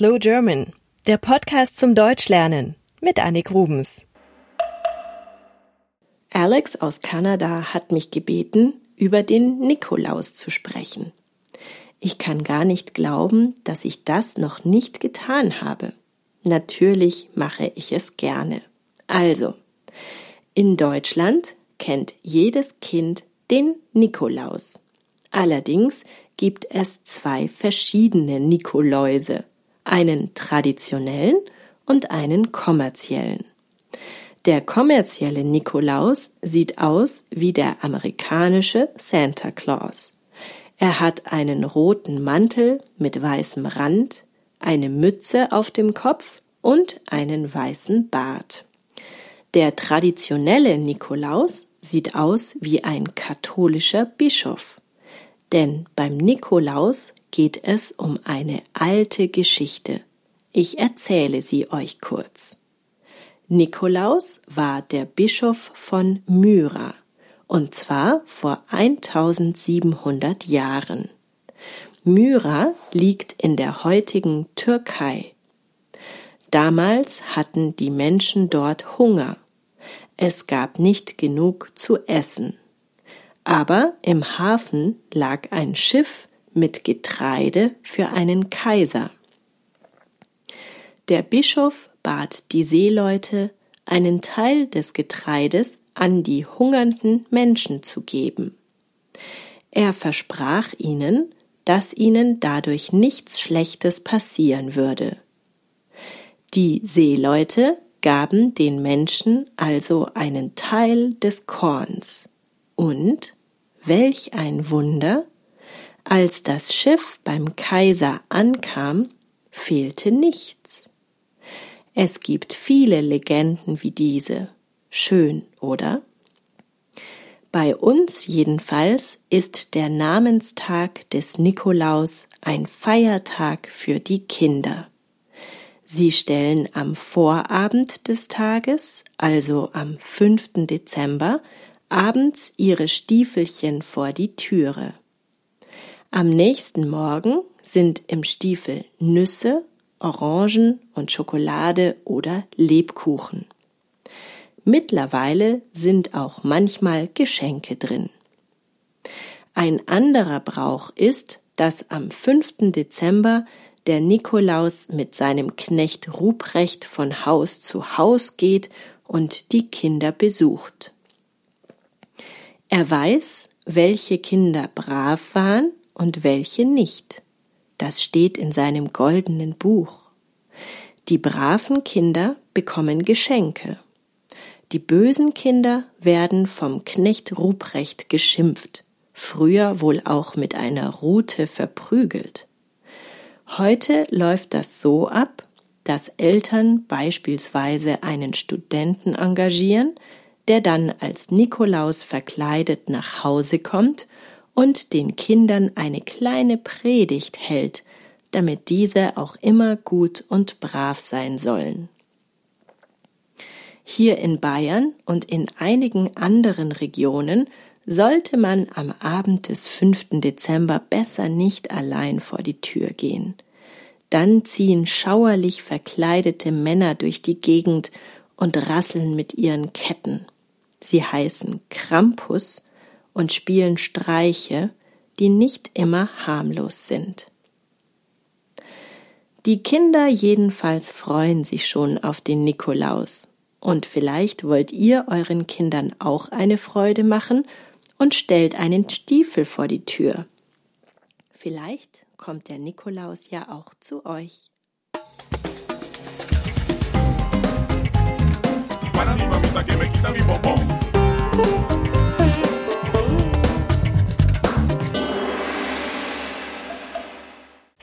Slow German, der Podcast zum Deutschlernen mit Annik Rubens. Alex aus Kanada hat mich gebeten, über den Nikolaus zu sprechen. Ich kann gar nicht glauben, dass ich das noch nicht getan habe. Natürlich mache ich es gerne. Also, in Deutschland kennt jedes Kind den Nikolaus. Allerdings gibt es zwei verschiedene Nikoläuse, einen traditionellen und einen kommerziellen. Der kommerzielle Nikolaus sieht aus wie der amerikanische Santa Claus. Er hat einen roten Mantel mit weißem Rand, eine Mütze auf dem Kopf und einen weißen Bart. Der traditionelle Nikolaus sieht aus wie ein katholischer Bischof. Denn beim Nikolaus geht es um eine alte Geschichte. Ich erzähle sie euch kurz. Nikolaus war der Bischof von Myra, und zwar vor 1700 Jahren. Myra liegt in der heutigen Türkei. Damals hatten die Menschen dort Hunger. Es gab nicht genug zu essen. Aber im Hafen lag ein Schiff mit Getreide für einen Kaiser. Der Bischof bat die Seeleute, einen Teil des Getreides an die hungernden Menschen zu geben. Er versprach ihnen, dass ihnen dadurch nichts Schlechtes passieren würde. Die Seeleute gaben den Menschen also einen Teil des Korns. Und, welch ein Wunder, als das Schiff beim Kaiser ankam, fehlte nichts. Es gibt viele Legenden wie diese. Schön, oder? Bei uns jedenfalls ist der Namenstag des Nikolaus ein Feiertag für die Kinder. Sie stellen am Vorabend des Tages, also am 5. Dezember, abends ihre Stiefelchen vor die Türe. Am nächsten Morgen sind im Stiefel Nüsse, Orangen und Schokolade oder Lebkuchen. Mittlerweile sind auch manchmal Geschenke drin. Ein anderer Brauch ist, dass am 5. Dezember der Nikolaus mit seinem Knecht Ruprecht von Haus zu Haus geht und die Kinder besucht. Er weiß, welche Kinder brav waren und welche nicht. Das steht in seinem goldenen Buch. Die braven Kinder bekommen Geschenke. Die bösen Kinder werden vom Knecht Ruprecht geschimpft, früher wohl auch mit einer Rute verprügelt. Heute läuft das so ab, dass Eltern beispielsweise einen Studenten engagieren, der dann als Nikolaus verkleidet nach Hause kommt und den Kindern eine kleine Predigt hält, damit diese auch immer gut und brav sein sollen. Hier in Bayern und in einigen anderen Regionen sollte man am Abend des 5. Dezember besser nicht allein vor die Tür gehen. Dann ziehen schauerlich verkleidete Männer durch die Gegend und rasseln mit ihren Ketten. Sie heißen Krampus und spielen Streiche, die nicht immer harmlos sind. Die Kinder jedenfalls freuen sich schon auf den Nikolaus. Und vielleicht wollt ihr euren Kindern auch eine Freude machen und stellt einen Stiefel vor die Tür. Vielleicht kommt der Nikolaus ja auch zu euch.